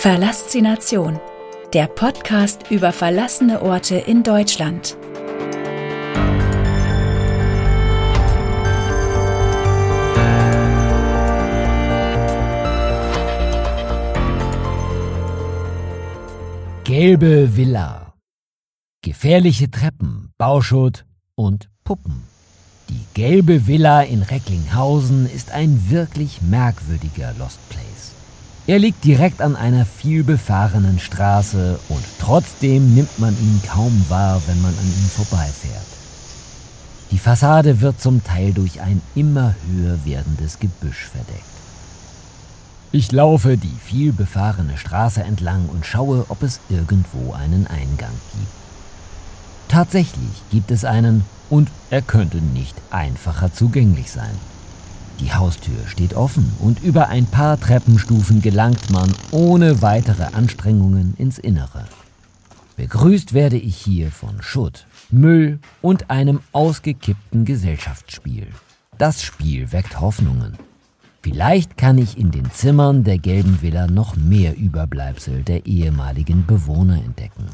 Verlassination, der Podcast über verlassene Orte in Deutschland. Gelbe Villa. Gefährliche Treppen, Bauschutt und Puppen. Die gelbe Villa in Recklinghausen ist ein wirklich merkwürdiger Lost Place. Er liegt direkt an einer vielbefahrenen Straße und trotzdem nimmt man ihn kaum wahr, wenn man an ihm vorbeifährt. Die Fassade wird zum Teil durch ein immer höher werdendes Gebüsch verdeckt. Ich laufe die vielbefahrene Straße entlang und schaue, ob es irgendwo einen Eingang gibt. Tatsächlich gibt es einen und er könnte nicht einfacher zugänglich sein. Die Haustür steht offen und über ein paar Treppenstufen gelangt man ohne weitere Anstrengungen ins Innere. Begrüßt werde ich hier von Schutt, Müll und einem ausgekippten Gesellschaftsspiel. Das Spiel weckt Hoffnungen. Vielleicht kann ich in den Zimmern der gelben Villa noch mehr Überbleibsel der ehemaligen Bewohner entdecken.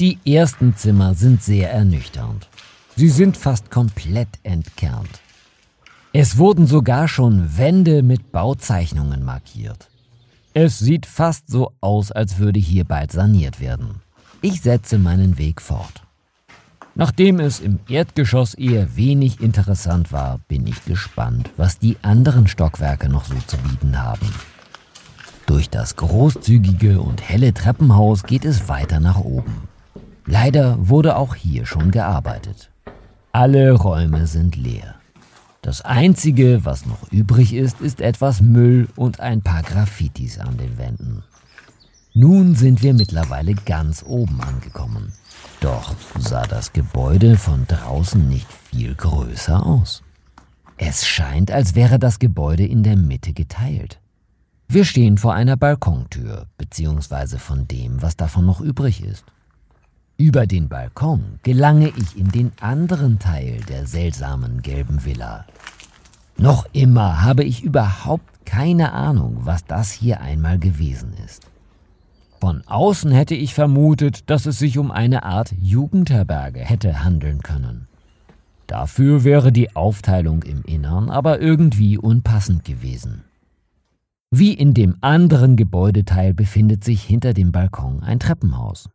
Die ersten Zimmer sind sehr ernüchternd. Sie sind fast komplett entkernt. Es wurden sogar schon Wände mit Bauzeichnungen markiert. Es sieht fast so aus, als würde hier bald saniert werden. Ich setze meinen Weg fort. Nachdem es im Erdgeschoss eher wenig interessant war, bin ich gespannt, was die anderen Stockwerke noch so zu bieten haben. Durch das großzügige und helle Treppenhaus geht es weiter nach oben. Leider wurde auch hier schon gearbeitet. Alle Räume sind leer. Das Einzige, was noch übrig ist, ist etwas Müll und ein paar Graffitis an den Wänden. Nun sind wir mittlerweile ganz oben angekommen. Doch sah das Gebäude von draußen nicht viel größer aus. Es scheint, als wäre das Gebäude in der Mitte geteilt. Wir stehen vor einer Balkontür, beziehungsweise von dem, was davon noch übrig ist. Über den Balkon gelange ich in den anderen Teil der seltsamen gelben Villa. Noch immer habe ich überhaupt keine Ahnung, was das hier einmal gewesen ist. Von außen hätte ich vermutet, dass es sich um eine Art Jugendherberge hätte handeln können. Dafür wäre die Aufteilung im Innern aber irgendwie unpassend gewesen. Wie in dem anderen Gebäudeteil befindet sich hinter dem Balkon ein Treppenhaus.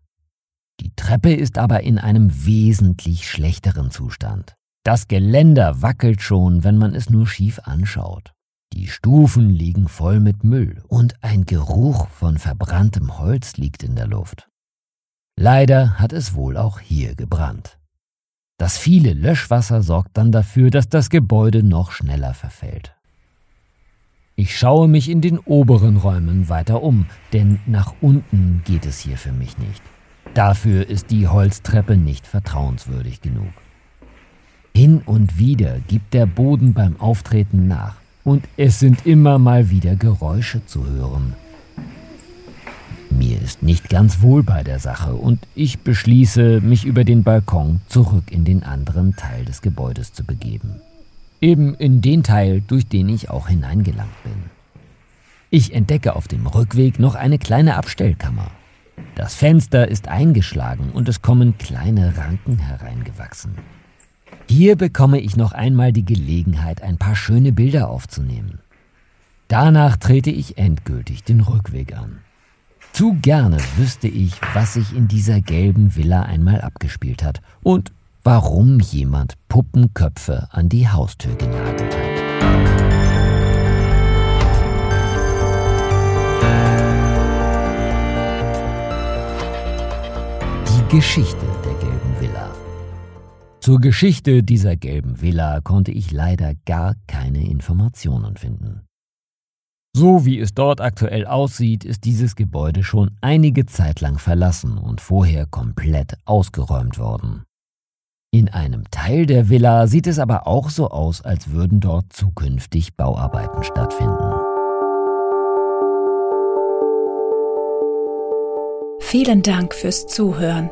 Die Treppe ist aber in einem wesentlich schlechteren Zustand. Das Geländer wackelt schon, wenn man es nur schief anschaut. Die Stufen liegen voll mit Müll und ein Geruch von verbranntem Holz liegt in der Luft. Leider hat es wohl auch hier gebrannt. Das viele Löschwasser sorgt dann dafür, dass das Gebäude noch schneller verfällt. Ich schaue mich in den oberen Räumen weiter um, denn nach unten geht es hier für mich nicht. Dafür ist die Holztreppe nicht vertrauenswürdig genug. Hin und wieder gibt der Boden beim Auftreten nach und es sind immer mal wieder Geräusche zu hören. Mir ist nicht ganz wohl bei der Sache und ich beschließe, mich über den Balkon zurück in den anderen Teil des Gebäudes zu begeben. Eben in den Teil, durch den ich auch hineingelangt bin. Ich entdecke auf dem Rückweg noch eine kleine Abstellkammer. Das Fenster ist eingeschlagen und es kommen kleine Ranken hereingewachsen. Hier bekomme ich noch einmal die Gelegenheit, ein paar schöne Bilder aufzunehmen. Danach trete ich endgültig den Rückweg an. Zu gerne wüsste ich, was sich in dieser gelben Villa einmal abgespielt hat und warum jemand Puppenköpfe an die Haustür genagelt hat. Geschichte der gelben Villa. Zur Geschichte dieser gelben Villa konnte ich leider gar keine Informationen finden. So wie es dort aktuell aussieht, ist dieses Gebäude schon einige Zeit lang verlassen und vorher komplett ausgeräumt worden. In einem Teil der Villa sieht es aber auch so aus, als würden dort zukünftig Bauarbeiten stattfinden. Vielen Dank fürs Zuhören.